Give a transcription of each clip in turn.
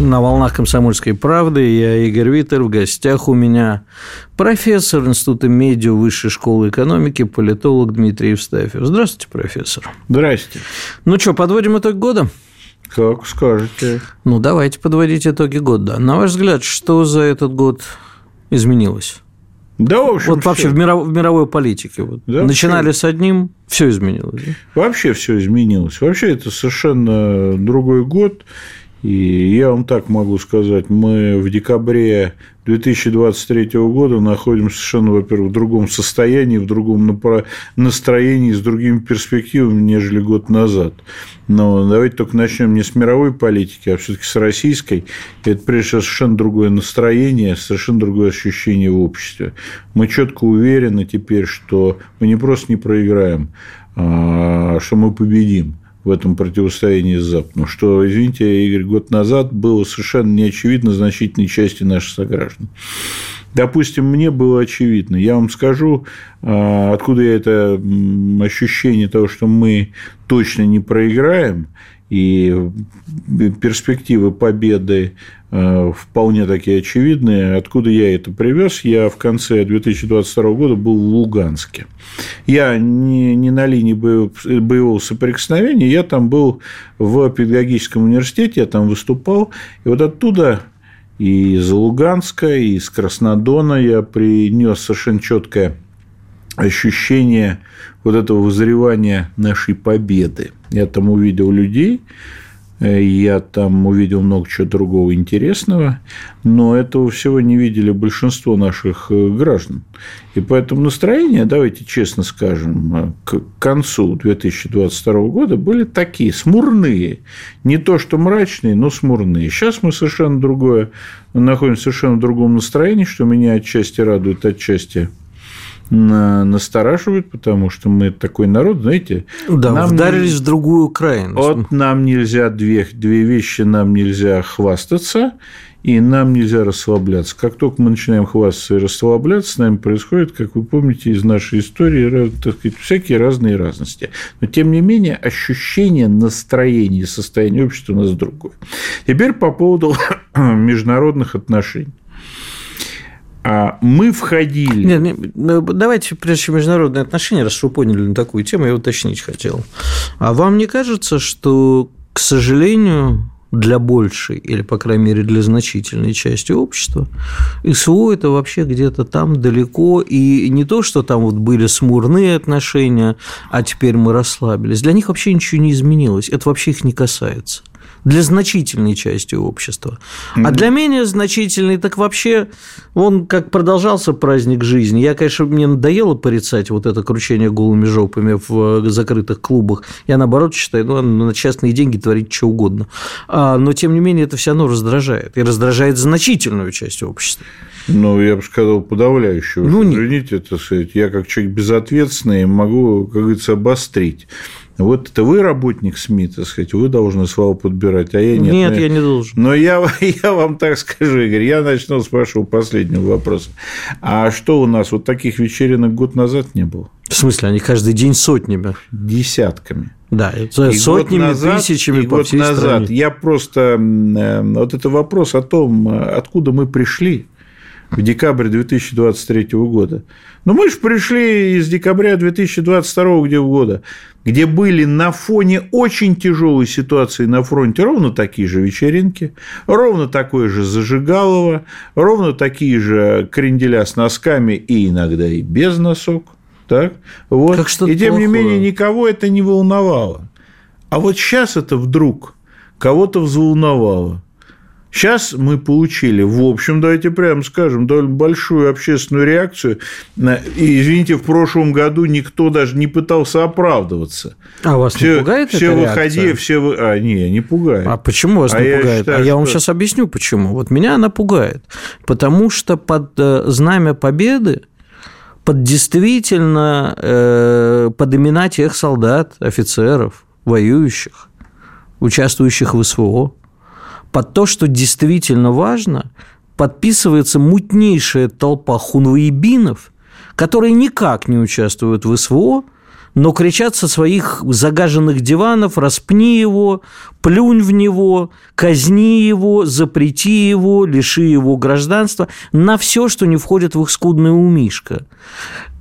На волнах комсомольской правды я Игорь Виттер. В гостях у меня профессор Института медиа Высшей школы экономики, политолог Дмитрий Евстафьев. Здравствуйте, профессор. Здрасте. Ну что, подводим итог года? Как скажете. Ну, давайте подводить итоги года. На ваш взгляд, что за этот год изменилось? Да, в общем, вот вообще в, миров, в мировой политике. Вот. Да, Начинали все. с одним, все изменилось. Да? Вообще все изменилось. Вообще это совершенно другой год. И я вам так могу сказать, мы в декабре 2023 года находимся совершенно, во-первых, в другом состоянии, в другом настроении, с другими перспективами, нежели год назад. Но давайте только начнем не с мировой политики, а все-таки с российской. Это, прежде всего, совершенно другое настроение, совершенно другое ощущение в обществе. Мы четко уверены теперь, что мы не просто не проиграем, а что мы победим в этом противостоянии с Западом, что, извините, Игорь, год назад было совершенно неочевидно значительной части наших сограждан. Допустим, мне было очевидно. Я вам скажу, а, откуда я это ощущение того, что мы точно не проиграем, и перспективы победы э, вполне такие очевидные. Откуда я это привез? Я в конце 2022 года был в Луганске. Я не, не на линии боевого соприкосновения, я там был в педагогическом университете, я там выступал, и вот оттуда и из Луганска, и из Краснодона я принес совершенно четкое ощущение вот этого вызревания нашей победы. Я там увидел людей, э, я там увидел много чего другого интересного, но этого всего не видели большинство наших э, граждан. И поэтому настроения, давайте честно скажем, э, к концу 2022 года были такие, смурные. Не то, что мрачные, но смурные. Сейчас мы совершенно другое, находимся в совершенно другом настроении, что меня отчасти радует, отчасти настораживает, потому что мы такой народ, знаете... Да, нам вдарились не... в другую крайность. Вот нам нельзя две, две вещи, нам нельзя хвастаться, и нам нельзя расслабляться. Как только мы начинаем хвастаться и расслабляться, с нами происходит, как вы помните из нашей истории, так сказать, всякие разные разности. Но, тем не менее, ощущение настроения, состояние общества у нас другое. Теперь по поводу международных отношений. А мы входили... Нет, ну, давайте, прежде чем международные отношения, раз вы поняли на такую тему, я уточнить хотел. А вам не кажется, что, к сожалению, для большей, или, по крайней мере, для значительной части общества, СВО – это вообще где-то там далеко, и не то, что там вот были смурные отношения, а теперь мы расслабились. Для них вообще ничего не изменилось, это вообще их не касается для значительной части общества. Mm-hmm. А для менее значительной, так вообще, он как продолжался праздник жизни. Я, конечно, мне надоело порицать вот это кручение голыми жопами в закрытых клубах. Я, наоборот, считаю, ну, на частные деньги творить что угодно. А, но, тем не менее, это все равно раздражает. И раздражает значительную часть общества. Ну, я бы сказал, подавляющую. Ну, Извините, это сказать, я как человек безответственный могу, как говорится, обострить. Вот это вы работник СМИ, так сказать, вы должны слова подбирать, а я нет. Нет, я не должен. Но я, я вам так скажу, Игорь, я начну с вашего последнего вопроса. А что у нас, вот таких вечеринок год назад не было? В смысле, они каждый день сотнями? Десятками. Да, и сотнями, назад, тысячами и по год всей назад стране. Я просто... Э, вот это вопрос о том, откуда мы пришли в декабре 2023 года. Но мы же пришли из декабря 2022 где года, где были на фоне очень тяжелой ситуации на фронте ровно такие же вечеринки, ровно такое же зажигалово, ровно такие же кренделя с носками и иногда и без носок. Так? Вот. Как и тем плохое. не менее никого это не волновало. А вот сейчас это вдруг кого-то взволновало. Сейчас мы получили, в общем, давайте прямо скажем, довольно большую общественную реакцию. И, извините, в прошлом году никто даже не пытался оправдываться. А вас все, не пугает все эта выходи, реакция? все вы... А, не, не пугает. А почему вас А не я пугает? считаю, а я вам что- сейчас объясню, почему. Вот меня она пугает. Потому что под э, знамя победы, под действительно, э, под имена тех солдат, офицеров, воюющих, участвующих в СВО, под то, что действительно важно, подписывается мутнейшая толпа хунвоебинов, которые никак не участвуют в СВО, но кричат со своих загаженных диванов «распни его», «плюнь в него», «казни его», «запрети его», «лиши его гражданства» на все, что не входит в их скудное умишко.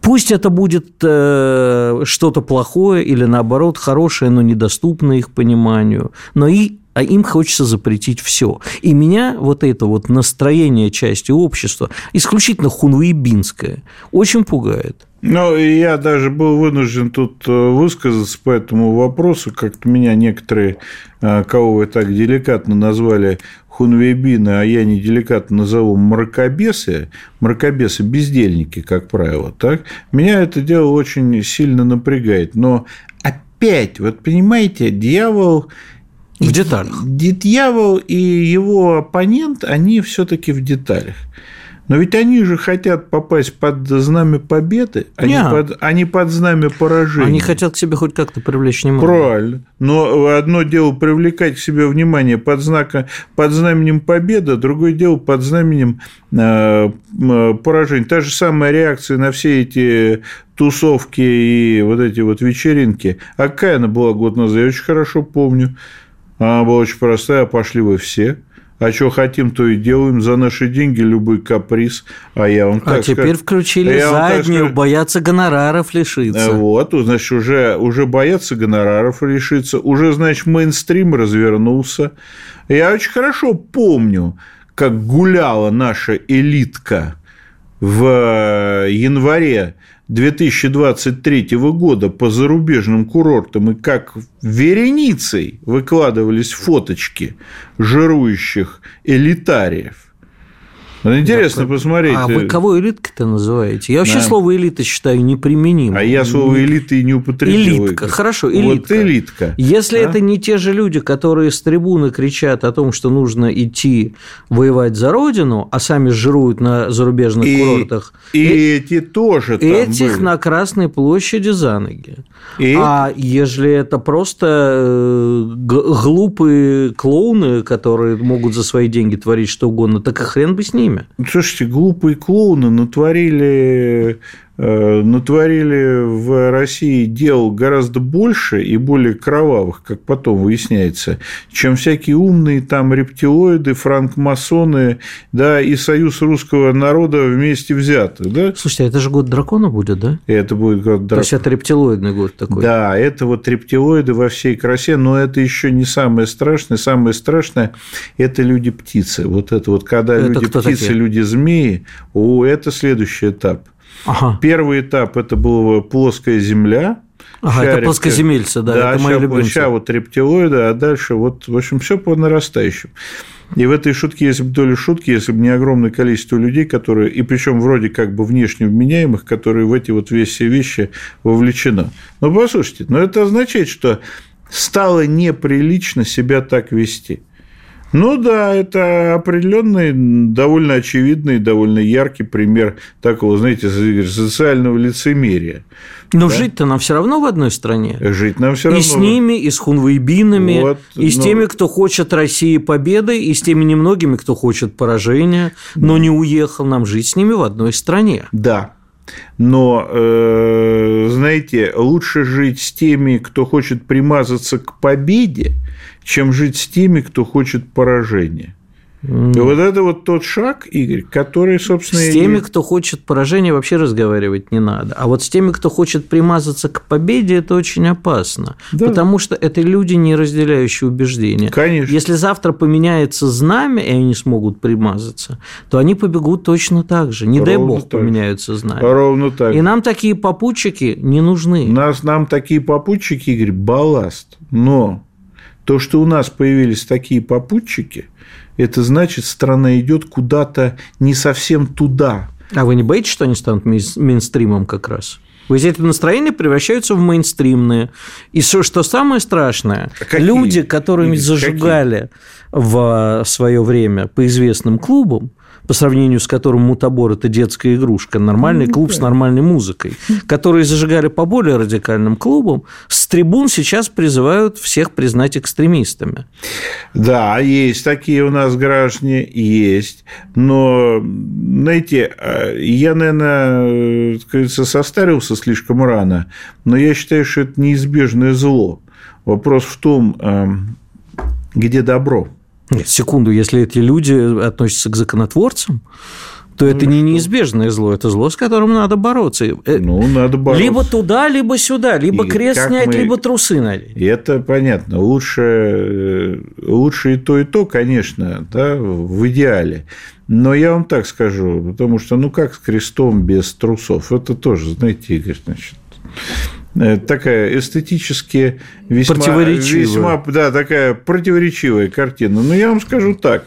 Пусть это будет э, что-то плохое или, наоборот, хорошее, но недоступное их пониманию, но и а им хочется запретить все. И меня вот это вот настроение части общества, исключительно хунвейбинское, очень пугает. Ну, я даже был вынужден тут э, высказаться по этому вопросу. Как-то меня некоторые, э, кого вы так деликатно назвали хунвейбины, а я не деликатно назову мракобесы, мракобесы – бездельники, как правило, так? Меня это дело очень сильно напрягает. Но опять, вот понимаете, дьявол В деталях. Дьявол и его оппонент, они все-таки в деталях. Но ведь они же хотят попасть под знамя победы, а не, под, а не под знамя поражения. Они хотят к себе хоть как-то привлечь внимание. Правильно. Но одно дело привлекать к себе внимание под, знака, под знаменем победы, другое дело под знаменем э, м, поражения. Та же самая реакция на все эти тусовки и вот эти вот вечеринки. А какая она была год назад? Я очень хорошо помню. Она была очень простая, пошли вы все. А что хотим, то и делаем. За наши деньги любой каприз. А я вам А так теперь скажу- включили Я вам так заднюю, скажу. боятся гонораров лишиться. Э, Вот, значит, уже, уже боятся гонораров решиться, уже, значит, мейнстрим развернулся. Я очень хорошо помню, как гуляла наша элитка в э, январе 2023 года по зарубежным курортам и как вереницей выкладывались фоточки жирующих элитариев. Интересно посмотреть. А вы э, кого элиткой-то называете? Я вообще Да. слово элита считаю неприменимым. А я слово элита и не употребил. Элитка, хорошо, Вот элитка. элитка. Если А? это не те же люди, которые с трибуны кричат о том, что нужно идти воевать за родину, а сами жируют на зарубежных И- курортах, И эти тоже там этих были. на Красной площади за ноги. И- А ежели это просто э, глупые клоуны, которые могут за свои деньги творить что угодно, так и хрен бы с ними. Слушайте, глупые клоуны натворили, натворили в России дел гораздо больше и более кровавых, как потом выясняется, чем всякие умные там рептилоиды, франкмасоны, да, и Союз русского народа вместе взятых, да? Слушайте, а это же год дракона будет, да? Это будет как То есть это рептилоидный год такой. Да, это вот рептилоиды во всей красе, но это еще не самое страшное. Самое страшное – это люди-птицы. Вот это вот, когда люди-птицы, люди-змеи, о, это следующий этап. Ага. Первый этап – это была плоская земля, Ага, это Шарик, плоскоземельцы, да, это мои ща- любимцы. ща вот рептилоиды, а дальше вот, в общем, все по нарастающим. И в этой шутке, если бы доля шутки, если бы не огромное количество людей, которые, и причем вроде как бы внешне вменяемых, которые в эти вот все вещи вовлечено. Но послушайте, но это означает, что стало неприлично себя так вести. Ну да, это определенный, довольно очевидный, довольно яркий пример такого, знаете, социального лицемерия. Но жить-то нам все равно в одной стране. Жить нам все равно. И с ними, и с хунвейбинами, Вот, и с ну. теми, кто хочет России победы, и с теми немногими, кто хочет поражения, но не уехал нам жить с ними в одной стране. Да. Но, э, знаете, лучше жить с теми, кто хочет примазаться к победе, чем жить с теми, кто хочет поражения. И вот это вот тот шаг, Игорь, который, собственно, С и- теми, кто хочет поражения, вообще разговаривать не надо. А вот с теми, кто хочет примазаться к победе, это очень опасно. Да. Потому что это люди, не разделяющие убеждения. Конечно. Если завтра поменяется знамя, и они смогут примазаться, то они побегут точно так же. Не дай Ровно бог так поменяются знамя. ровно так. И нам такие попутчики не нужны. Нас, нам такие попутчики, Игорь, балласт. Но то, что у нас появились такие попутчики, это значит, страна идет куда-то не совсем туда. А вы не боитесь, что они станут мейнстримом как раз? Вы эти настроения превращаются в мейнстримные. И что, что самое страшное, а какие? люди, которыми зажигали какие? в свое время по известным клубам, по сравнению с которым мутабор – это детская игрушка, нормальный ну, клуб с нормальной музыкой, которые зажигали по более радикальным клубам, с трибун сейчас призывают всех признать экстремистами. Да, есть такие у нас граждане, есть. Но, знаете, я, наверное, кажется, состарился слишком рано, но я считаю, что это неизбежное зло. Вопрос в том, эм, где добро – нет, секунду, если эти люди относятся к законотворцам, то ну, это не неизбежное зло, это зло, с которым надо бороться. Э, ну, надо бороться. Либо туда, либо сюда, либо и крест снять, мы... либо трусы надеть. Это понятно. Лучше, э, лучше и то, и то, конечно, да, в идеале. Но я вам так скажу, потому что, ну, как с крестом без трусов? Это тоже, знаете, Игорь, значит, такая эстетически весьма, противоречивая. весьма да, такая противоречивая картина. Но я вам скажу так.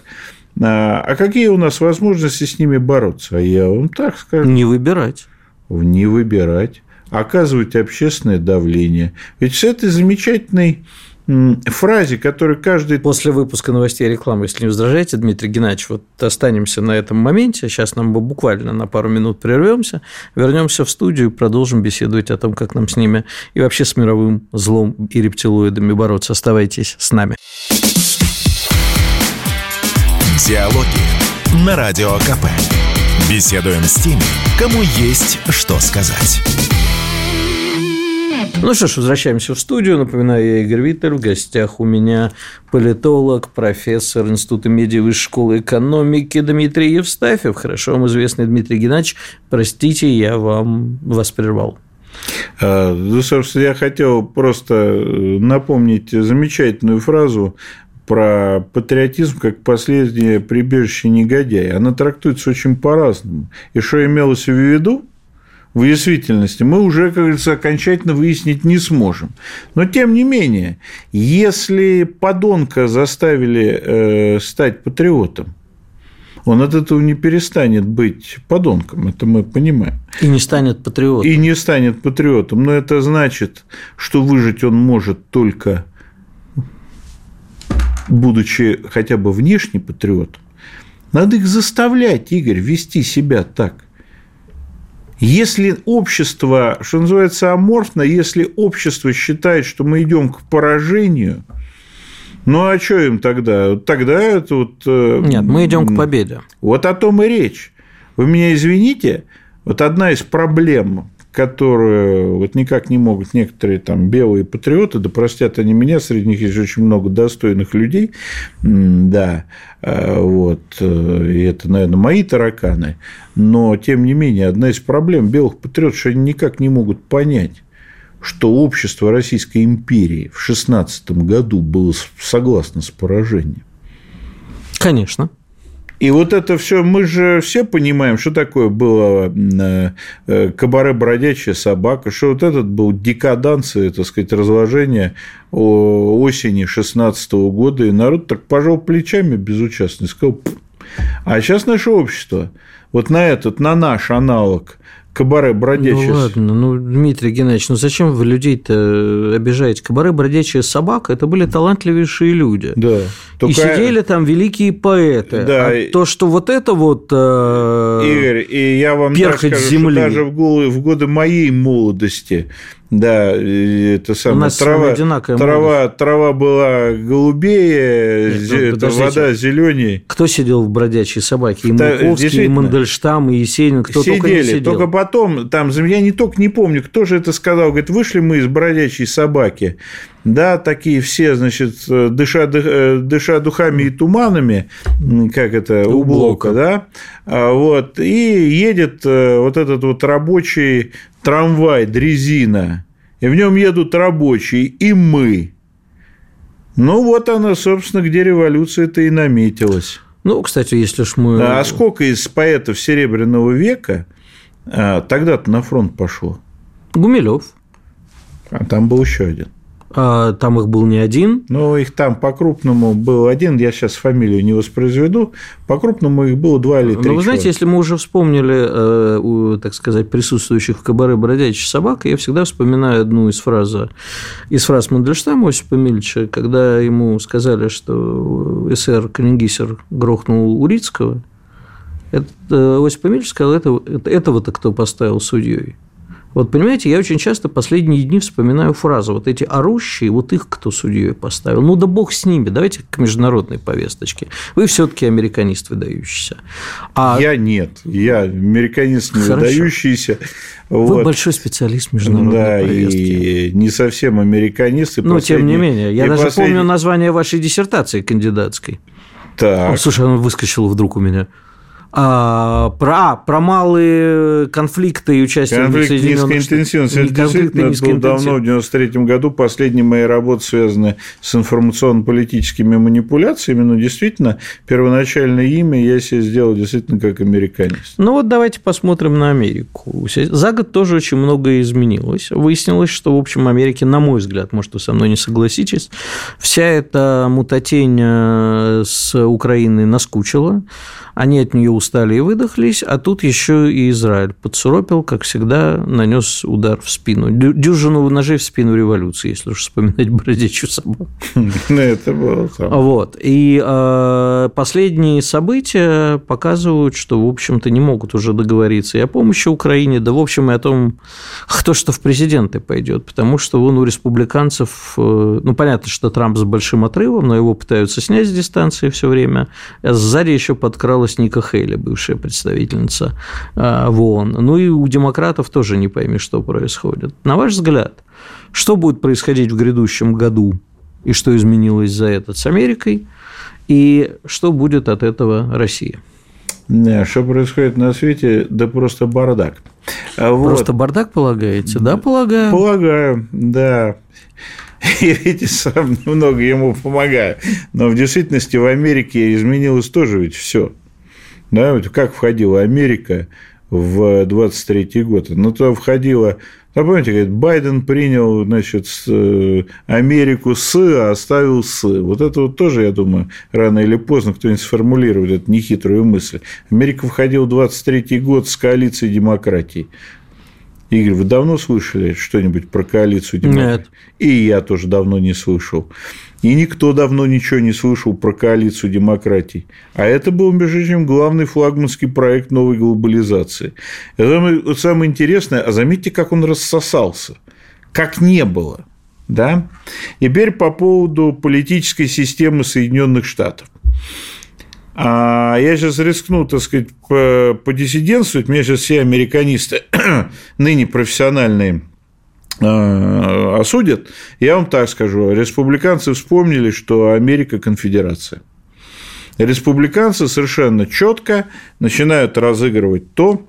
А, а какие у нас возможности с ними бороться? А я вам так скажу. Не выбирать. Не выбирать. Оказывать общественное давление. Ведь с этой замечательной фразе, которую каждый... После выпуска новостей и рекламы, если не возражаете, Дмитрий Геннадьевич, вот останемся на этом моменте. Сейчас нам буквально на пару минут прервемся, вернемся в студию и продолжим беседовать о том, как нам с ними и вообще с мировым злом и рептилоидами бороться. Оставайтесь с нами. Диалоги на Радио КП. Беседуем с теми, кому есть что сказать. Ну что ж, возвращаемся в студию. Напоминаю, я Игорь Виттель. В гостях у меня политолог, профессор Института медиа Высшей школы экономики Дмитрий Евстафьев. Хорошо вам известный Дмитрий Геннадьевич. Простите, я вам вас прервал. А, ну, собственно, я хотел просто э, напомнить замечательную фразу про патриотизм как последнее прибежище негодяя. Она трактуется очень по-разному. И что имелось в виду? В действительности мы уже, как говорится, окончательно выяснить не сможем. Но, тем не менее, если подонка заставили э, стать патриотом, он от этого не перестанет быть подонком, это мы понимаем. И не станет патриотом. И не станет патриотом. Но это значит, что выжить он может только будучи хотя бы внешне патриотом. Надо их заставлять, Игорь, вести себя так – если общество, что называется, аморфно, если общество считает, что мы идем к поражению, ну а что им тогда? Тогда это вот... Э, Нет, мы идем к победе. Вот о том и речь. Вы меня извините, вот одна из проблем которую вот никак не могут некоторые там белые патриоты, да простят они меня, среди них есть очень много достойных людей, да, э, вот, э, и это, наверное, мои тараканы, но, тем не менее, одна из проблем белых патриотов, что они никак не могут понять, что общество Российской империи в 16 году было согласно с поражением. Конечно. И вот это все, мы же все понимаем, что такое было э, кабаре бродячая собака, что вот этот был декаданция, так сказать, разложение осени 16 года, и народ так пожал плечами безучастно и сказал, а сейчас наше общество вот на этот, на наш аналог кабаре бродячая. Ну ладно, ну Дмитрий Геннадьевич, ну зачем вы людей-то обижаете? Кабаре бродячая собака – это были талантливейшие люди. Да. Только... И сидели там великие поэты. Да. А то, что вот это вот э... Игорь, и я вам так скажу, земли. даже в годы моей молодости да, это самое, трава, трава, трава была голубее, Нет, ну, вода зеленее. Кто сидел в бродячей собаке? И Маяковский, и Мандельштам, и Есенин, кто Сидели, только не сидел. Только потом, там, я не только не помню, кто же это сказал, говорит, вышли мы из бродячей собаки, да, такие все, значит, дыша, дыша духами и туманами, как это, у, у блока, да, а, вот, и едет э, вот этот вот рабочий трамвай, дрезина, и в нем едут рабочие, и мы. Ну, вот она, собственно, где революция-то и наметилась. Ну, кстати, если ж мы... А сколько из поэтов Серебряного века а, тогда-то на фронт пошло? Гумилев. А там был еще один. А, там их был не один. Ну, их там по-крупному был один, я сейчас фамилию не воспроизведу, по-крупному их было два или три Но вы знаете, если мы уже вспомнили, э, так сказать, присутствующих в кабаре бродячих собак, я всегда вспоминаю одну из фраз, из фраз Мандельштама Осипа Мильча, когда ему сказали, что СР Калингисер грохнул Урицкого, это, Осип Мильч сказал, это, этого-то кто поставил судьей. Вот понимаете, я очень часто последние дни вспоминаю фразу, вот эти орущие, вот их кто судьей поставил. Ну да бог с ними, давайте к международной повесточке. Вы все-таки американист выдающийся. А... Я нет, я американист не Хорошо. выдающийся. Вы вот. большой специалист международной да, повестки. и не совсем американист. Но тем не менее, я даже последний... помню название вашей диссертации кандидатской. Так. О, слушай, она выскочила вдруг у меня. А, про, про малые конфликты и участие Конфликт низкой интенсивности. Это действительно было давно, в 93 году. Последняя моя работа связана с информационно-политическими манипуляциями, но действительно, первоначальное имя я себе сделал действительно как американец. Ну вот давайте посмотрим на Америку. За год тоже очень многое изменилось. Выяснилось, что, в общем, Америке, на мой взгляд, может, вы со мной не согласитесь, вся эта мутатень э, с Украиной наскучила. Они от нее устали и выдохлись, а тут еще и Израиль подсуропил, как всегда, нанес удар в спину. Дюжину ножей в спину революции, если уж вспоминать бродячую собаку. Ну, это было Вот. И э, последние события показывают, что, в общем-то, не могут уже договориться и о помощи Украине, да, в общем, и о том, кто что в президенты пойдет, потому что вон у республиканцев, э, ну, понятно, что Трамп с большим отрывом, но его пытаются снять с дистанции все время, а сзади еще подкралась Ника Хейли, бывшая представительница в ООН. Ну и у демократов тоже не пойми, что происходит. На ваш взгляд, что будет происходить в грядущем году и что изменилось за этот с Америкой, и что будет от этого Россия? Не, что происходит на свете, да просто бардак. А просто вот. бардак полагаете? Да, полагаю. Полагаю, да. И видите, сам немного ему помогаю. Но в действительности в Америке изменилось тоже ведь все. Да, вот как входила Америка в 23 год? Ну, то входила а помните, говорит, Байден принял, значит, э, Америку с, а оставил с. Вот это вот тоже, я думаю, рано или поздно кто-нибудь сформулирует эту нехитрую мысль. Америка входила в 23 год с коалицией демократии. Игорь, вы давно слышали что-нибудь про коалицию демократии? Нет. И я тоже давно не слышал. И никто давно ничего не слышал про коалицию демократий. А это был, между прочим, главный флагманский проект новой глобализации. Это самое интересное, а заметьте, как он рассосался. Как не было. Да? Теперь по поводу политической системы Соединенных Штатов. А я сейчас рискну, так сказать, подиссидентствовать. Меня сейчас все американисты, ныне профессиональные, осудят. Я вам так скажу. Республиканцы вспомнили, что Америка – конфедерация. Республиканцы совершенно четко начинают разыгрывать то,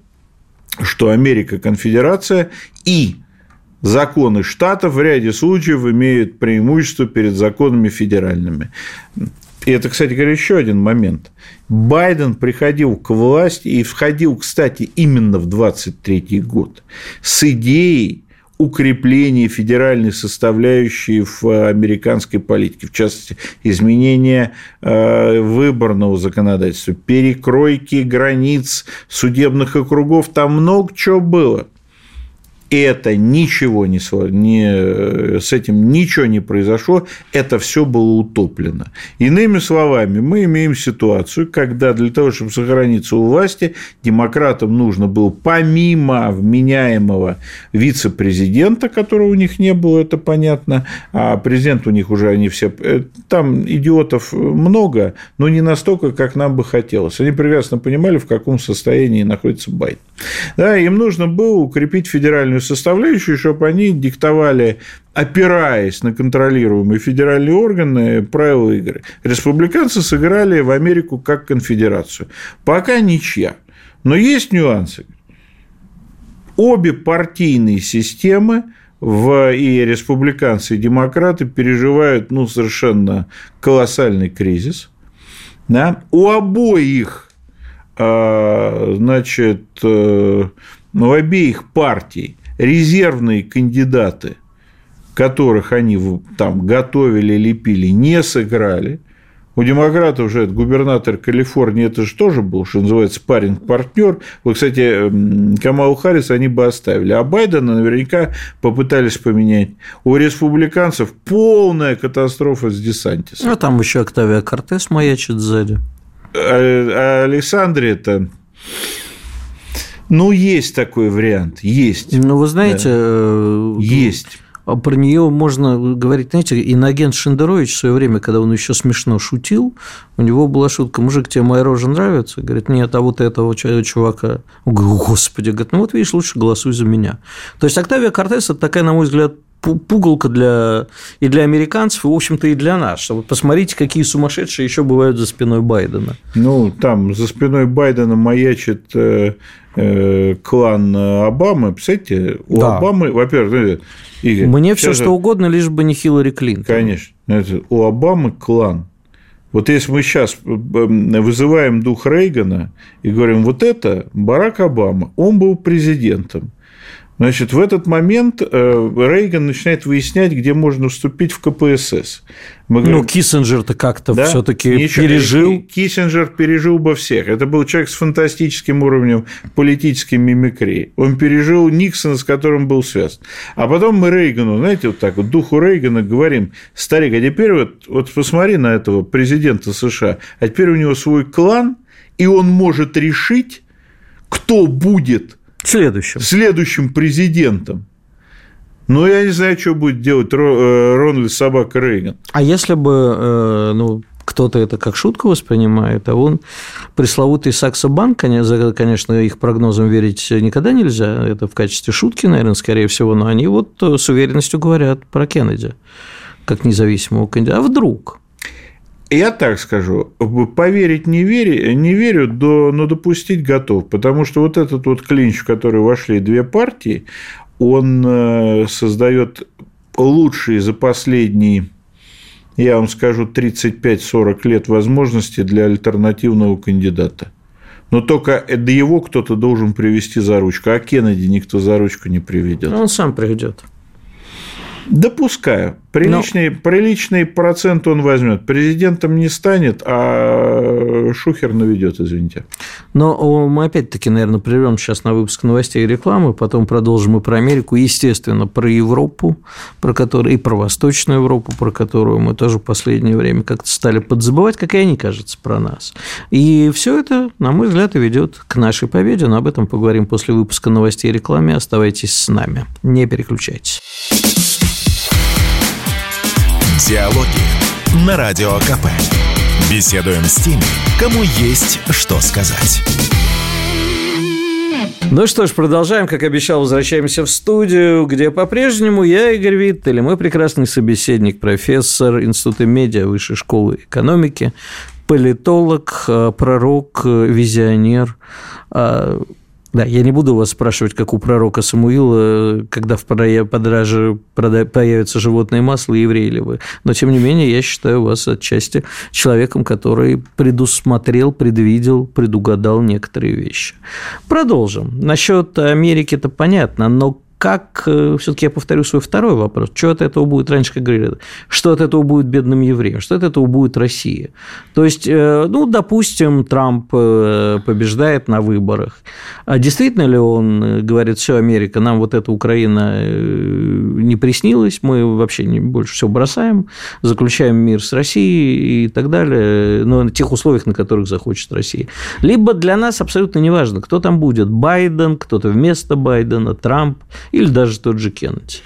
что Америка – конфедерация, и законы штатов в ряде случаев имеют преимущество перед законами федеральными. И это, кстати говоря, еще один момент. Байден приходил к власти и входил, кстати, именно в 23 год с идеей укрепления федеральной составляющей в американской политике, в частности, изменения э, выборного законодательства, перекройки границ судебных округов, там много чего было это ничего не, не, с этим ничего не произошло, это все было утоплено. Иными словами, мы имеем ситуацию, когда для того, чтобы сохраниться у власти, демократам нужно было помимо вменяемого вице-президента, которого у них не было, это понятно, а президент у них уже они все... Э, там идиотов много, но не настолько, как нам бы хотелось. Они прекрасно понимали, в каком состоянии находится Байден. Да, им нужно было укрепить федеральную составляющую, чтобы они диктовали опираясь на контролируемые федеральные органы, правила игры. Республиканцы сыграли в Америку как конфедерацию. Пока ничья. Но есть нюансы. Обе партийные системы в, и республиканцы, и демократы переживают ну, совершенно колоссальный кризис. Да? У обоих а, значит, э, у обеих партий резервные кандидаты которых они там готовили, лепили, не сыграли. У демократов уже этот губернатор Калифорнии, это же тоже был, что называется, парень-партнер. Вот, кстати, Камалу Харрис они бы оставили. А Байдена наверняка попытались поменять. У республиканцев полная катастрофа с Десантисом. А там еще Октавия Кортес маячит сзади. А, а Александре это ну, есть такой вариант, есть. Ну, вы знаете, да. Э, есть. А про нее можно говорить, знаете, иногент Шендерович в свое время, когда он еще смешно шутил, у него была шутка, мужик, тебе моя рожа нравится? Говорит, нет, а вот этого чувака. Он говорит, господи, говорит, ну вот видишь, лучше голосуй за меня. То есть Октавия Кортес – это такая, на мой взгляд, пугалка для, и для американцев, и, в общем-то, и для нас. Что вот посмотрите, какие сумасшедшие еще бывают за спиной Байдена. Ну, там за спиной Байдена маячит э, клан Обамы. Представляете, у да. Обамы, во-первых, Игорь, Мне все что угодно, лишь бы не Хиллари Клинтон. Конечно. Это, у Обамы клан. Вот если мы сейчас э, вызываем дух Рейгана и говорим, вот это Барак Обама, он был президентом, Значит, в этот момент э, Рейган начинает выяснять, где можно вступить в КПСС. Мы ну, говорим, ну, Киссинджер-то как-то да? все-таки пережил. Киссинджер пережил бы всех. Это был человек с фантастическим уровнем политической мимикрии. Он пережил Никсона, с которым был связан. А потом мы Рейгану, знаете, вот так вот, духу Рейгана говорим, старик, а теперь вот, вот посмотри на этого президента США, а теперь у него свой клан, и он может решить, кто будет Следующим. Следующим президентом. Ну, я не знаю, что будет делать э, Рональд Собака Рейган. А если бы э, ну, кто-то это как шутку воспринимает, а он пресловутый Саксо Банк, конечно, их прогнозам верить никогда нельзя, это в качестве шутки, наверное, скорее всего, но они вот с уверенностью говорят про Кеннеди как независимого кандидата. А вдруг? Я так скажу, поверить не, верю, не верю, но допустить готов, потому что вот этот вот клинч, в который вошли две партии, он э, создает лучшие за последние, я вам скажу, 35-40 лет возможности для альтернативного кандидата. Но только до его кто-то должен привести за ручку, а Кеннеди никто за ручку не приведет. Он сам приведет. Допускаю. Приличный, Но... приличный процент он возьмет. Президентом не станет, а Шухер наведет, извините. Но мы опять-таки, наверное, прервем сейчас на выпуск новостей и рекламы, потом продолжим и про Америку, естественно, про Европу, про которую и про Восточную Европу, про которую мы тоже в последнее время как-то стали подзабывать, как и они, кажется, про нас. И все это, на мой взгляд, и ведет к нашей победе, но об этом поговорим после выпуска новостей и рекламы. Оставайтесь с нами, не переключайтесь. Диалоги на Радио КП. Беседуем с теми, кому есть что сказать. Ну что ж, продолжаем. Как обещал, возвращаемся в студию, где по-прежнему я, Игорь Виттель, и мой прекрасный собеседник, профессор Института медиа Высшей школы экономики, политолог, э, пророк, э, визионер, э, да, я не буду вас спрашивать, как у пророка Самуила, когда в продаже появится животное масло, евреи ли вы. Но, тем не менее, я считаю вас отчасти человеком, который предусмотрел, предвидел, предугадал некоторые вещи. Продолжим. Насчет Америки это понятно, но как, э, все-таки я повторю свой второй вопрос, что от этого будет, раньше как говорили, что от этого будет бедным евреям, что от этого будет Россия. То есть, э, ну, допустим, Трамп э, побеждает на выборах. А действительно ли он говорит, все, Америка, нам вот эта Украина не приснилась, мы вообще не, больше все бросаем, заключаем мир с Россией и так далее, но на тех условиях, на которых захочет Россия. Либо для нас абсолютно неважно, кто там будет, Байден, кто-то вместо Байдена, Трамп или даже тот же Кеннеди.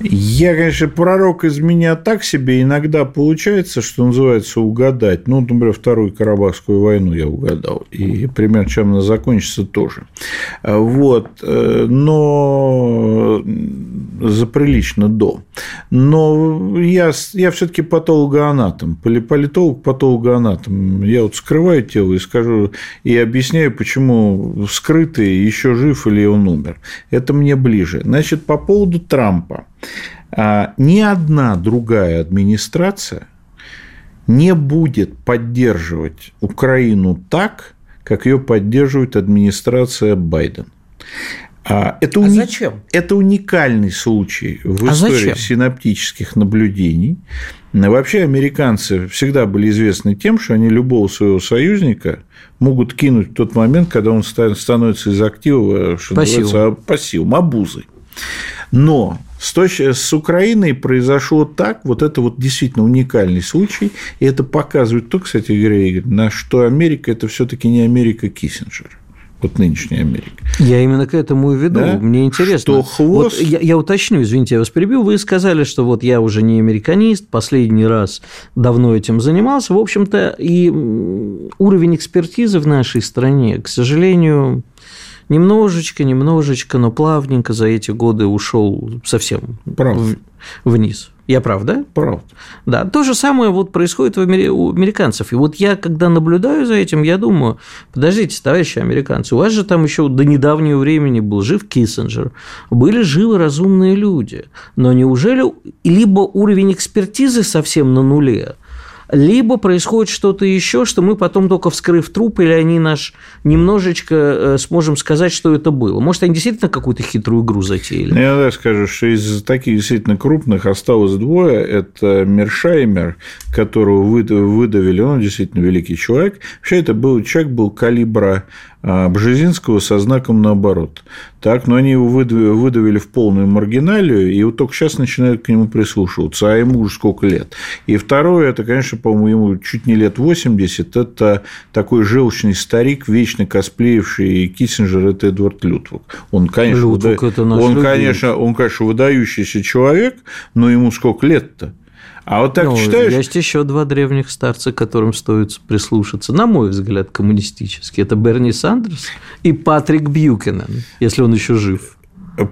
Я, конечно, пророк из меня так себе. Иногда получается, что называется, угадать. Ну, например, Вторую Карабахскую войну я угадал. И примерно, чем она закончится, тоже. Вот. Но заприлично до. Но я, я все-таки патологоанатом. Политолог патологоанатом. Я вот скрываю тело и скажу, и объясняю, почему скрытый еще жив или он умер. Это мне ближе. Значит, по поводу Трампа. А, ни одна другая администрация не будет поддерживать Украину так, как ее поддерживает администрация Байден. А это, уни... а зачем? это уникальный случай в а истории зачем? синаптических наблюдений. Вообще американцы всегда были известны тем, что они любого своего союзника могут кинуть в тот момент, когда он становится из актива, что пассивом. называется, пассивом, обузой. Но с Украиной произошло так, вот это вот действительно уникальный случай, и это показывает то, кстати говоря, на что Америка – это все таки не Америка Киссинджера вот нынешняя Америка. Я именно к этому и веду. Да? Мне интересно. Что хвост... Вот я, я уточню, извините, я вас перебил. Вы сказали, что вот я уже не американист, последний раз давно этим занимался. В общем-то, и уровень экспертизы в нашей стране, к сожалению, немножечко, немножечко, но плавненько за эти годы ушел совсем в, вниз. Я прав, да? Прав. Да, то же самое вот происходит у американцев. И вот я, когда наблюдаю за этим, я думаю, подождите, товарищи американцы, у вас же там еще до недавнего времени был жив Киссинджер, были живы разумные люди. Но неужели либо уровень экспертизы совсем на нуле, либо происходит что-то еще, что мы потом только вскрыв труп, или они наш немножечко э, сможем сказать, что это было. Может, они действительно какую-то хитрую игру затеяли? Ну, я так скажу, что из таких действительно крупных осталось двое. Это Мершаймер, которого выдавили, он действительно великий человек. Вообще, это был человек был калибра а Бжезинского со знаком наоборот. Так, но они его выдавили в полную маргиналию, и вот только сейчас начинают к нему прислушиваться, а ему уже сколько лет. И второе, это, конечно, по-моему, ему чуть не лет 80, это такой желчный старик, вечно косплеевший Киссинджер, это Эдвард Лютвук. Он, конечно, Лютвук выда... это наш он, конечно, он, конечно, выдающийся человек, но ему сколько лет-то? А вот так ну, читаешь... Есть еще два древних старца, которым стоит прислушаться, на мой взгляд, коммунистические. Это Берни Сандерс и Патрик Бьюкенен, если он еще жив.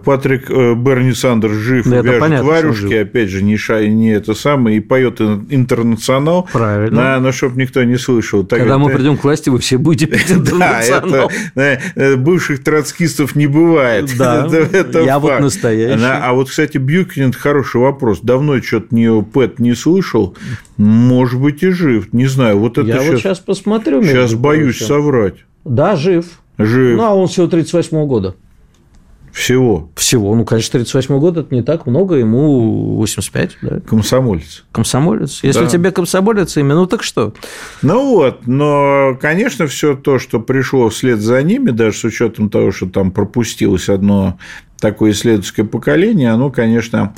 Патрик э, Берни Сандерс жив, да, вяжет понятно, варюшки, опять же, не, ша, не это самое, и поет интернационал. Правильно. На, но чтобы никто не слышал. Так Когда это... мы придем к власти, вы все будете петь интернационал. Да, это, э, бывших троцкистов не бывает. Да, это, это я факт. вот настоящий. А вот, кстати, Бьюкин хороший вопрос. Давно что-то не Пэт не слышал. Может быть, и жив. Не знаю. Вот это я сейчас, вот сейчас посмотрю. Сейчас боюсь соврать. Да, жив. Жив. Ну, а он всего 38 -го года. Всего? Всего. Ну, конечно, 38 год – это не так много, ему 85, да? Комсомолец. Комсомолец. Если да. тебе комсомолец имя, ну так что? Ну вот, но, конечно, все то, что пришло вслед за ними, даже с учетом того, что там пропустилось одно такое исследовательское поколение, оно, конечно,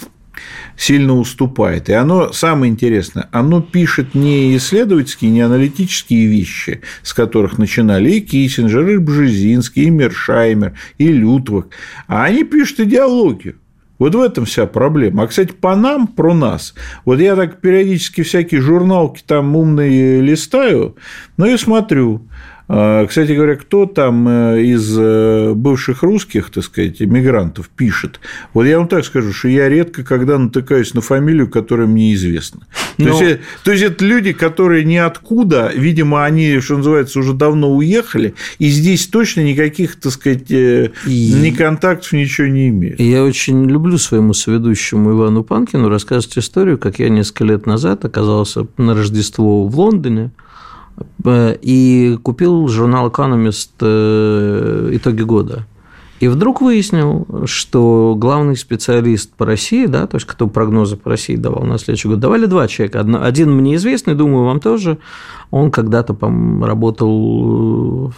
сильно уступает. И оно, самое интересное, оно пишет не исследовательские, не аналитические вещи, с которых начинали и Киссинджер, и Бжезинский, и Мершаймер, и Лютвак, а они пишут идеологию. Вот в этом вся проблема. А, кстати, по нам, про нас. Вот я так периодически всякие журналки там умные листаю, ну и смотрю. А, кстати говоря, кто там э, из э, бывших русских, так сказать, иммигрантов пишет? Вот я вам так скажу, что я редко когда натыкаюсь на фамилию, которая мне известна. Но... То, есть, то есть это люди, которые ниоткуда, видимо, они, что называется, уже давно уехали, и здесь точно никаких, так сказать, э, и... ни контактов, ничего не имеют. Я очень люблю своему соведущему Ивану Панкину рассказывать историю, как я несколько лет назад оказался на Рождество в Лондоне, и купил журнал Economist э, «Итоги года». И вдруг выяснил, что главный специалист по России, да, то есть кто прогнозы по России давал на следующий год, давали два человека. Один мне известный, думаю, вам тоже. Он когда-то работал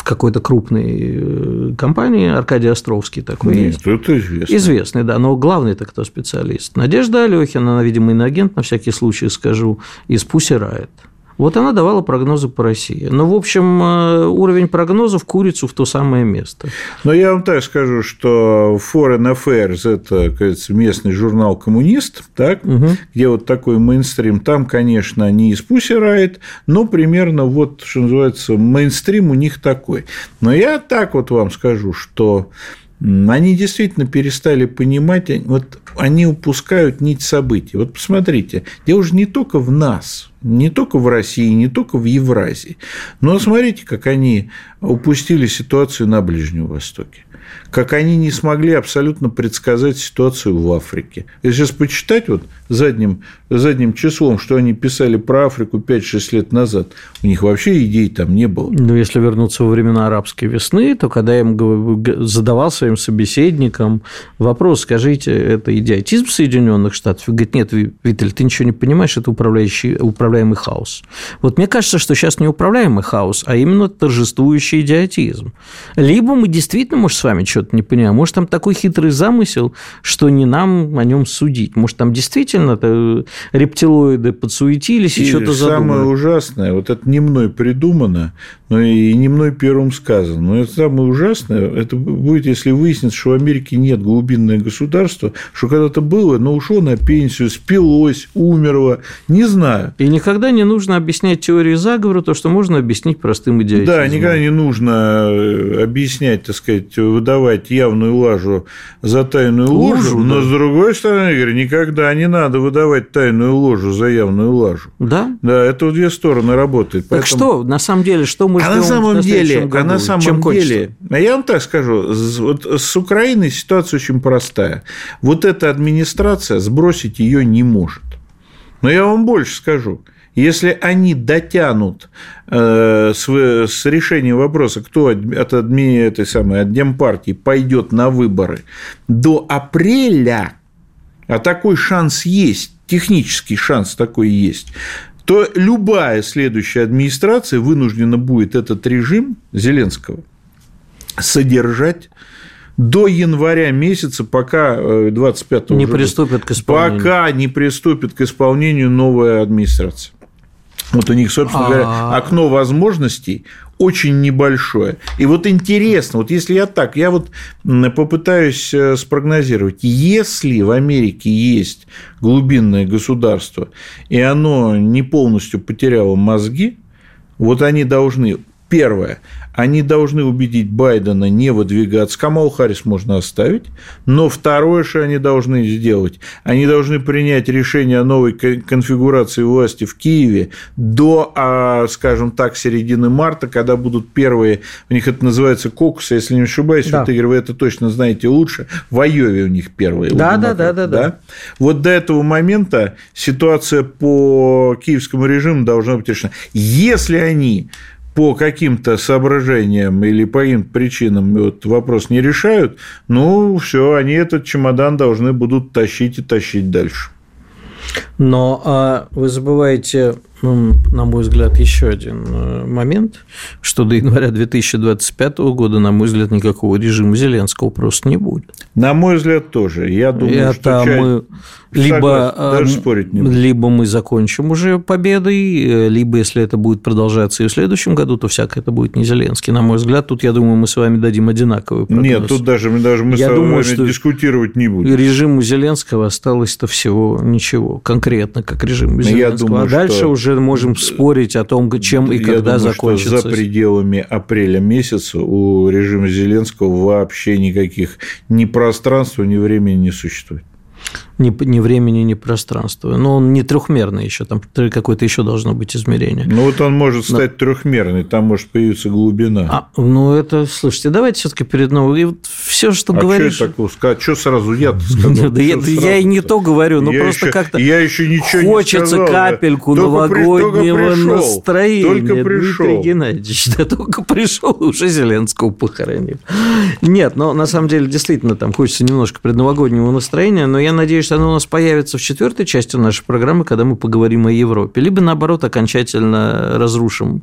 в какой-то крупной э, компании, Аркадий Островский такой Нет, есть. это известный. Известный, да, но главный-то кто специалист? Надежда Алехина, она, видимо, иноагент, на всякий случай скажу, из Pussy Riot. Вот она давала прогнозы по России. Но, ну, в общем, э, уровень прогнозов курицу в то самое место. Но я вам так скажу, что Foreign Affairs – это, кажется, местный журнал «Коммунист», так, угу. где вот такой мейнстрим. Там, конечно, не из Pussy Riot, но примерно вот, что называется, мейнстрим у них такой. Но я так вот вам скажу, что они действительно перестали понимать, вот они упускают нить событий. Вот посмотрите, дело же не только в нас – Не только в России, не только в Евразии. Но смотрите, как они упустили ситуацию на Ближнем Востоке как они не смогли абсолютно предсказать ситуацию в Африке. Если сейчас почитать вот задним, задним числом, что они писали про Африку 5-6 лет назад, у них вообще идей там не было. Ну, если вернуться во времена арабской весны, то когда я им задавал своим собеседникам вопрос, скажите, это идиотизм Соединенных Штатов? И говорит, нет, Виталий, ты ничего не понимаешь, это управляющий, управляемый хаос. Вот мне кажется, что сейчас не управляемый хаос, а именно торжествующий идиотизм. Либо мы действительно, может, с вами что-то не понимаем, может, там такой хитрый замысел, что не нам о нем судить. Может, там действительно действительно рептилоиды подсуетились и, и что-то задумали. Самое ужасное, вот это не мной придумано, но и не мной первым сказано. Но это самое ужасное, это будет, если выяснится, что в Америке нет глубинное государство, что когда-то было, но ушло на пенсию, спилось, умерло, не знаю. И никогда не нужно объяснять теории заговора, то, что можно объяснить простым идиотизмом. Да, никогда не нужно э, объяснять, так сказать, выдавать явную лажу за тайную ложу, ложу но, да. с другой стороны, Игорь, никогда не надо выдавать тайную ложу за явную лажу. Да? Да, это в две стороны работает. Так поэтому... что, на самом деле, что мы а на самом деле, году? А на самом Чем деле, а я вам так скажу, вот с Украиной ситуация очень простая. Вот эта администрация сбросить ее не может. Но я вам больше скажу. Если они дотянут э, с, с решением вопроса, кто от, адми, этой самой, от Демпартии пойдет на выборы до апреля, а такой шанс есть, технический шанс такой есть, то любая следующая администрация вынуждена будет этот режим Зеленского содержать до января месяца, пока 25 э, не приступит к исполнению. Пока не приступит к исполнению новая администрация. Вот у них, собственно говоря, а. окно возможностей очень небольшое. И вот интересно, вот если я так, я вот попытаюсь э, спрогнозировать, если в Америке есть глубинное государство, и оно не полностью потеряло мозги, вот они должны, первое, они должны убедить Байдена не выдвигаться. Камал Харрис можно оставить, но второе, что они должны сделать, они должны принять решение о новой конфигурации власти в Киеве до, а, скажем так, середины марта, когда будут первые, у них это называется кокусы, если не ошибаюсь, да. вот, Игорь, вы это точно знаете лучше, в Айове у них первые. Да, да, да, да, да. Вот до этого момента ситуация по киевскому режиму должна быть решена. Если они по каким-то соображениям или по каким причинам вот вопрос не решают, ну, все, они этот чемодан должны будут тащить и тащить дальше. Но а вы забываете ну, на мой взгляд, еще один э, момент, что до января 2025 года, на мой взгляд, никакого режима Зеленского просто не будет. На мой взгляд, тоже. Я думаю, Это что мы либо, даже э, спорить не либо мы закончим уже победой, э, либо, если это будет продолжаться и в следующем году, то всяко это будет не Зеленский. На мой взгляд, тут, я думаю, мы с вами дадим одинаковый прогноз. Нет, тут даже, даже мы я с думаю, что дискутировать не будем. Режиму Зеленского осталось-то всего ничего, конкретно как режим Зеленского. Я думаю, а дальше что... уже уже можем спорить о том, чем и Я когда думаю, закончится. Что за пределами апреля месяца у режима Зеленского вообще никаких ни пространства, ни времени не существует ни, ни времени, ни пространства. Но он не трехмерный еще, там какое-то еще должно быть измерение. Ну вот он может стать Но... трехмерный, там может появиться глубина. А, ну это, слушайте, давайте все-таки перед новым. И вот все, что а говоришь. Что такого сказать? Что сразу я сказал? Да я и не то говорю, но просто как-то. Я еще ничего Хочется не сказал, капельку новогоднего настроения. Только пришел. Дмитрий Геннадьевич, да только пришел, уже Зеленского похоронил. Нет, но на самом деле действительно там хочется немножко предновогоднего настроения, но я надеюсь, что оно у нас появится в четвертой части нашей программы, когда мы поговорим о Европе. Либо, наоборот, окончательно разрушим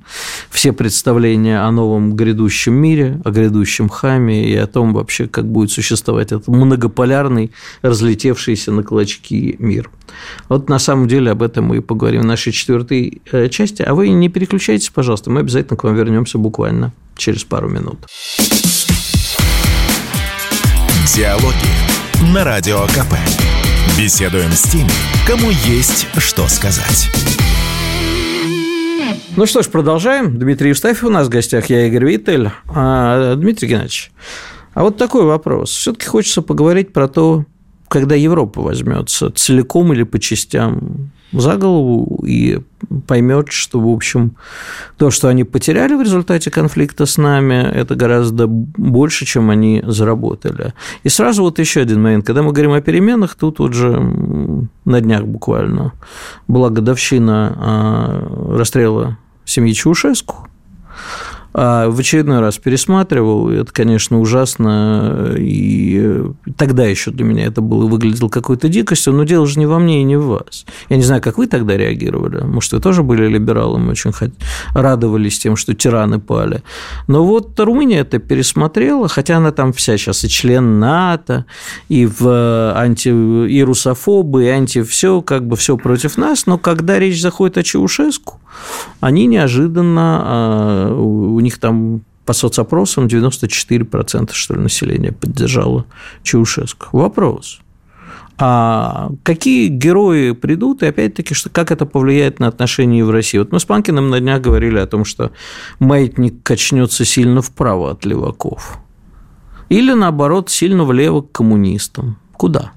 все представления о новом грядущем мире, о грядущем хаме и о том вообще, как будет существовать этот многополярный, разлетевшийся на клочки мир. Вот на самом деле об этом мы и поговорим в нашей четвертой э, части. А вы не переключайтесь, пожалуйста, мы обязательно к вам вернемся буквально через пару минут. Диалоги на Радио КП. Беседуем с теми, кому есть что сказать. Ну что ж, продолжаем. Дмитрий Евстафьев у нас в гостях, я Игорь Виттель. А, Дмитрий Геннадьевич, а вот такой вопрос. Все-таки хочется поговорить про то, когда Европа возьмется целиком или по частям за голову и поймет, что, в общем, то, что они потеряли в результате конфликта с нами, это гораздо больше, чем они заработали. И сразу вот еще один момент. Когда мы говорим о переменах, тут вот же на днях буквально была годовщина а, расстрела семьи Чаушеску. А в очередной раз пересматривал. Это, конечно, ужасно. И тогда еще для меня это было выглядело какой-то дикостью, но дело же не во мне и не в вас. Я не знаю, как вы тогда реагировали. Может, вы тоже были либералом, очень радовались тем, что тираны пали. Но вот Румыния это пересмотрела, хотя она там вся сейчас и член НАТО, и в анти... и русофобы, и анти... все, как бы все против нас. Но когда речь заходит о Чаушеску, они неожиданно, а, у них там по соцопросам 94% что ли, населения поддержало Чаушеску. Вопрос. А какие герои придут, и опять-таки, что, как это повлияет на отношения в России? Вот мы с Панкиным на днях говорили о том, что маятник качнется сильно вправо от леваков. Или, наоборот, сильно влево к коммунистам. Куда?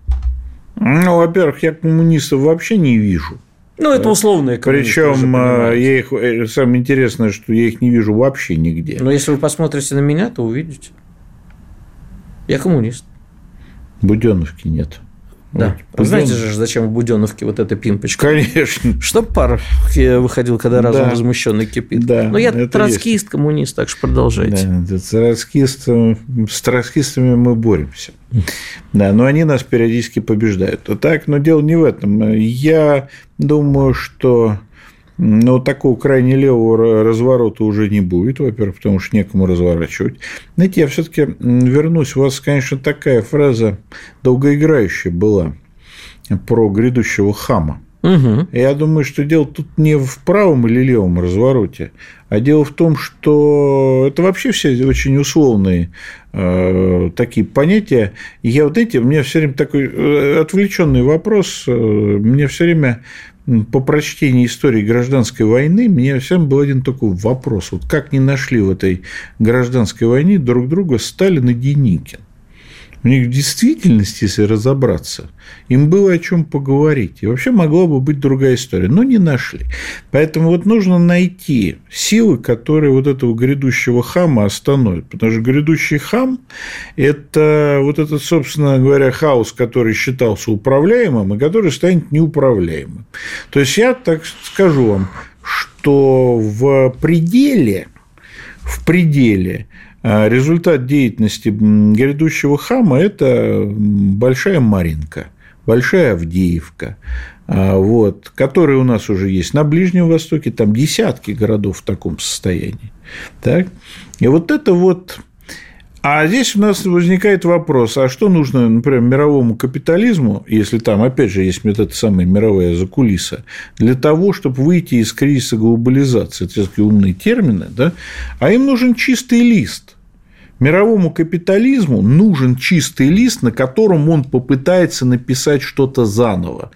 Ну, во-первых, я коммунистов вообще не вижу. Ну, это условные Причем а, я их э, самое интересное, что я их не вижу вообще нигде. Но если вы посмотрите на меня, то увидите. Я коммунист. Буденовки нет. Да. Вот, Знаете же, зачем в Буденовке вот эта пимпочка? Конечно. Чтоб пар выходил, когда разум да. возмущенный кипит. Да, Но я троцкист, есть. коммунист, так что продолжайте. Да, троцкист, с троцкистами мы боремся. Да, но они нас периодически побеждают. А так, но дело не в этом. Я думаю, что но такого крайне левого разворота уже не будет, во-первых, потому что некому разворачивать. Знаете, я все-таки вернусь. У вас, конечно, такая фраза долгоиграющая была про грядущего хама. Угу. Я думаю, что дело тут не в правом или левом развороте, а дело в том, что это вообще все очень условные э, такие понятия. И я вот эти, у меня все время такой э, отвлеченный вопрос, э, мне все время по прочтении истории гражданской войны мне всем был один такой вопрос. Вот как не нашли в этой гражданской войне друг друга Сталин и Деникин? У них в действительности, если разобраться, им было о чем поговорить. И вообще могла бы быть другая история, но не нашли. Поэтому вот нужно найти силы, которые вот этого грядущего хама остановят. Потому что грядущий хам – это вот этот, собственно говоря, хаос, который считался управляемым, и который станет неуправляемым. То есть я так скажу вам, что в пределе, в пределе результат деятельности грядущего хама – это большая Маринка, большая Авдеевка, а, вот, которые у нас уже есть на Ближнем Востоке, там десятки городов в таком состоянии. Так? И вот это вот а здесь у нас возникает вопрос, а что нужно, например, мировому капитализму, если там, опять же, есть вот эта самая мировая закулиса, для того, чтобы выйти из кризиса глобализации, это такие умные термины, да, а им нужен чистый лист. Мировому капитализму нужен чистый лист, на котором он попытается написать что-то заново.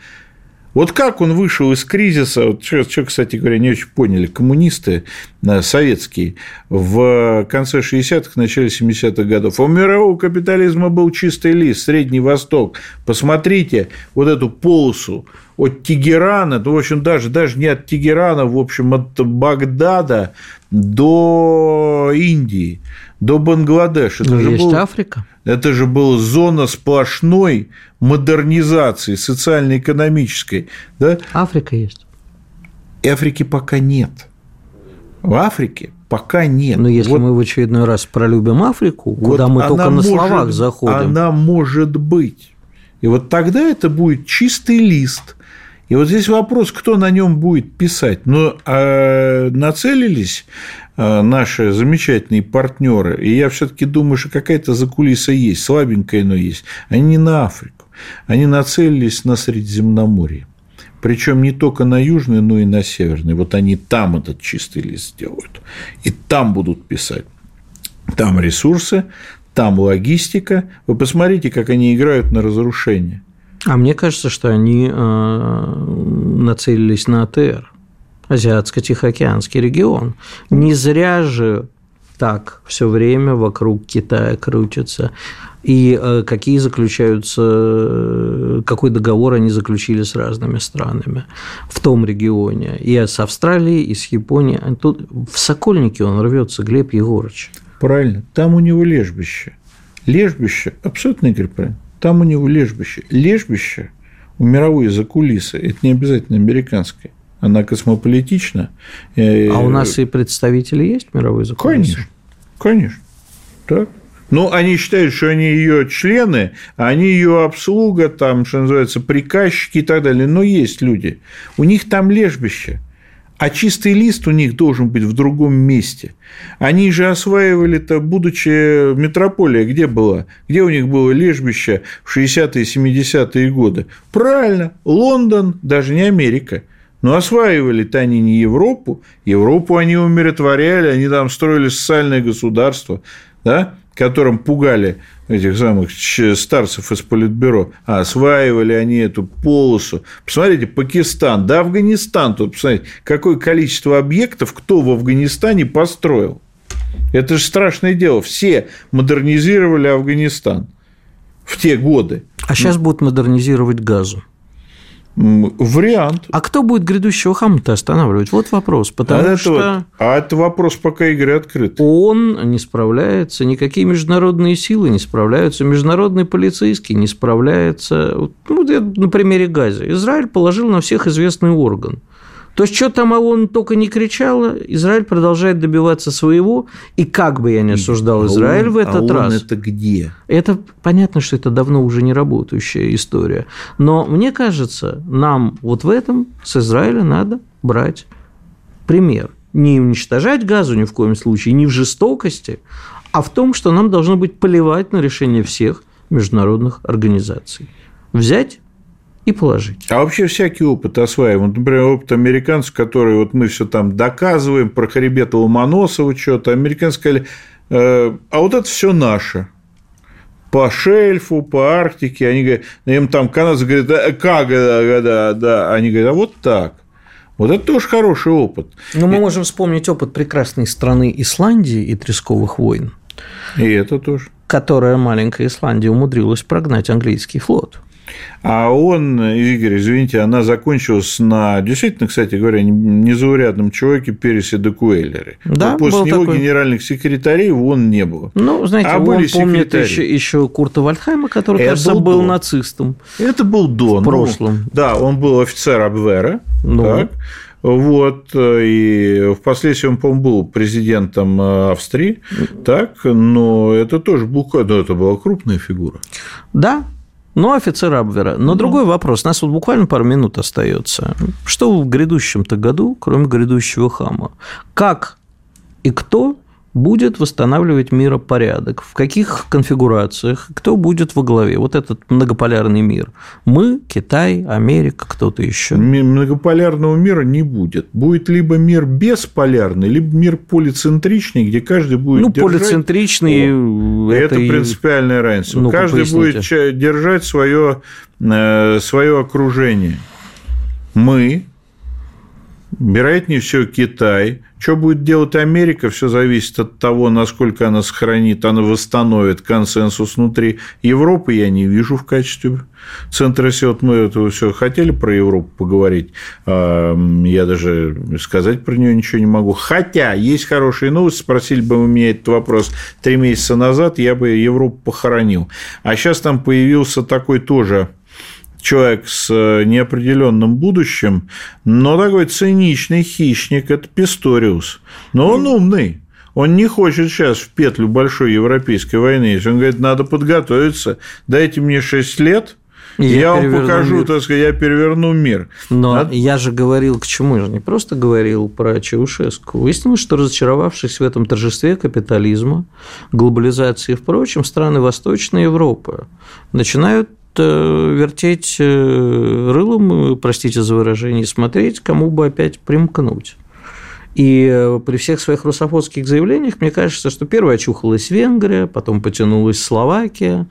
Вот как он вышел из кризиса, вот что, что, кстати говоря, не очень поняли коммунисты э, советские в конце 60-х, начале 70-х годов. У мирового капитализма был чистый лист, Средний Восток. Посмотрите вот эту полосу от Тегерана, ну, в общем, даже, даже не от Тегерана, в общем, от Багдада до Индии, до Бангладеша. Это ну, же есть был, Африка. Это же была зона сплошной модернизации социально-экономической. Да? Африка есть. Африки пока нет. В Африке пока нет. Но если вот, мы в очередной раз пролюбим Африку, вот куда мы только на может, словах заходим. Она может быть. И вот тогда это будет чистый лист. И вот здесь вопрос, кто на нем будет писать. Но э, нацелились э, наши замечательные партнеры, и я все-таки думаю, что какая-то закулиса есть, слабенькая, но есть. Они не на Африку, они нацелились на Средиземноморье. Причем не только на южный, но и на северный. Вот они там этот чистый лист делают. И там будут писать. Там ресурсы, там логистика. Вы посмотрите, как они играют на разрушение. А мне кажется, что они э, нацелились на АТР, Азиатско-Тихоокеанский регион. Не зря же так все время вокруг Китая крутятся? И э, какие заключаются, э, какой договор они заключили с разными странами в том регионе, и с Австралией, и с Японией. Тут в Сокольнике он рвется, Глеб Егорыч. Правильно, там у него лежбище. Лежбище, абсолютно Игорь правильно, там у него лежбище. Лежбище у мировой закулисы, это не обязательно американское, она космополитична. А у нас и представители есть мировой закулисы? Конечно, конечно. Так. Ну, они считают, что они ее члены, они ее обслуга, там, что называется, приказчики и так далее. Но есть люди. У них там лежбище. А чистый лист у них должен быть в другом месте. Они же осваивали-то, будучи метрополия, где была? Где у них было лежбище в 60-е, 70-е годы? Правильно, Лондон, даже не Америка. Но осваивали-то они не Европу. Европу они умиротворяли, они там строили социальное государство. Да? Которым пугали этих самых старцев из Политбюро, а осваивали они эту полосу. Посмотрите, Пакистан, да Афганистан, тут посмотрите, какое количество объектов кто в Афганистане построил. Это же страшное дело. Все модернизировали Афганистан в те годы. А сейчас будут модернизировать газу. Вариант. А кто будет грядущего хама-то останавливать? Вот вопрос. Потому а что... Это а это вопрос пока игры открыт. Он не справляется, никакие международные силы не справляются, международный полицейский не справляется. Ну, на примере Газа. Израиль положил на всех известный орган – то есть, что там ООН только не кричала, Израиль продолжает добиваться своего, и как бы я ни осуждал а Израиль в этот а раз... это где? Это понятно, что это давно уже не работающая история. Но мне кажется, нам вот в этом с Израиля надо брать пример. Не уничтожать газу ни в коем случае, не в жестокости, а в том, что нам должно быть поливать на решение всех международных организаций. Взять и положить. А вообще всякий опыт осваиваем. Например, опыт американцев, который вот мы все там доказываем, про хребет Ломоносова что-то. Американцы сказали, э, а вот это все наше. По шельфу, по Арктике. Они говорят, им там канадцы говорят, да, как, да, да, да. Они говорят, а вот так. Вот это тоже хороший опыт. Но мы можем вспомнить опыт прекрасной страны Исландии и тресковых войн. И это тоже. Которая маленькая Исландия умудрилась прогнать английский флот. А он, Игорь, извините, она закончилась на, действительно, кстати говоря, незаурядном человеке Пересе де Куэллере. Да, После был него такой. генеральных секретарей вон не было. Ну, знаете, а он были помнит секретари. еще, еще Курта Вальдхайма, который, Это кажется, был был нацистом. Это был до. В ну, прошлом. да, он был офицер Абвера. Ну. Так. Вот, и впоследствии он, по-моему, был президентом э, Австрии, так, но это тоже был, ну, это была крупная фигура. Да, но офицер Абвера. Но другой вопрос. У нас вот буквально пару минут остается. Что в грядущем-то году, кроме грядущего хама? Как и кто будет восстанавливать миропорядок? В каких конфигурациях? Кто будет во главе? Вот этот многополярный мир. Мы, Китай, Америка, кто-то еще. Многополярного мира не будет. Будет либо мир бесполярный, либо мир полицентричный, где каждый будет Ну, держать... полицентричный... О, это, и- принципиальная разница. Ну-ка, каждый поясните. будет держать свое, э, свое окружение. Мы, вероятнее всего, Китай. Что будет делать Америка, все зависит от того, насколько она сохранит, она восстановит консенсус внутри Европы. Я не вижу в качестве центра сил. Вот мы это все хотели про Европу поговорить. а, Я даже сказать про нее ничего не могу. Хотя есть хорошие новости. Спросили бы вы меня этот вопрос три месяца назад, я бы Европу похоронил. А сейчас там появился такой тоже человек с э, неопределенным будущим, но такой циничный хищник – это Писториус. Но он умный. Он не хочет сейчас в петлю большой европейской войны. Он говорит, надо подготовиться, дайте мне 6 лет, И я, я вам покажу, мир». так сказать, я переверну мир. Но А? я же говорил, к чему? Я же не просто говорил про Чаушеску. Выяснилось, что разочаровавшись в этом торжестве капитализма, глобализации и впрочем, страны Восточной Европы начинают вертеть э, рылом, э, простите за выражение, смотреть, кому бы опять примкнуть. И э, при всех своих русофобских заявлениях, мне кажется, что первая очухалась Венгрия, потом потянулась Словакия,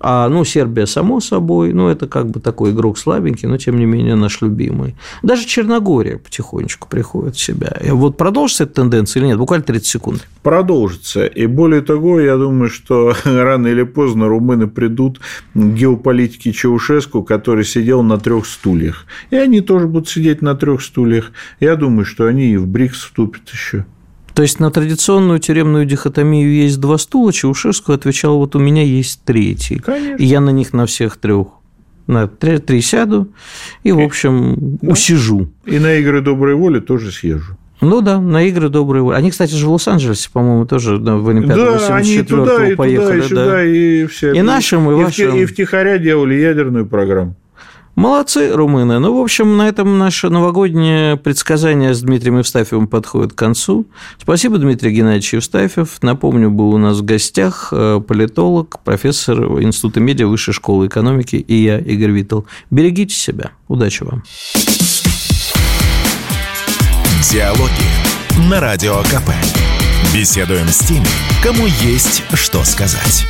А, ну, Сербия, само собой, ну, это как бы такой игрок слабенький, но, тем не менее, наш любимый. Даже Черногория потихонечку приходит в себя. И вот продолжится эта тенденция или нет? Буквально 30 секунд. Продолжится. И более того, я думаю, что рано или поздно румыны придут к геополитике Чаушеску, который сидел на трех стульях. И они тоже будут сидеть на трех стульях. Я думаю, что они и в БРИКС вступят еще. То есть на традиционную тюремную дихотомию есть два стула, Чаушеску отвечал, вот у меня есть третий. Конечно. И я на них на всех трех на три, три сяду и, в общем, да. усижу. И на игры доброй воли тоже съезжу. Ну да, на игры доброй воли. Они, кстати же, в Лос-Анджелесе, по-моему, тоже в Олимпиаду да, они туда, и поехали. Туда, и сюда, да. и все. И нашим, и, и вашим. И втихаря делали ядерную программу. Молодцы, румыны. Ну, в общем, на этом наше новогоднее предсказание с Дмитрием Евстафьевым подходит к концу. Спасибо, Дмитрий Геннадьевич Евстафьев. Напомню, был у нас в гостях э, политолог, профессор Института медиа Высшей школы экономики и я, Игорь Виттл. Берегите себя. Удачи вам. Диалоги на Радио КП. Беседуем с теми, кому есть что сказать.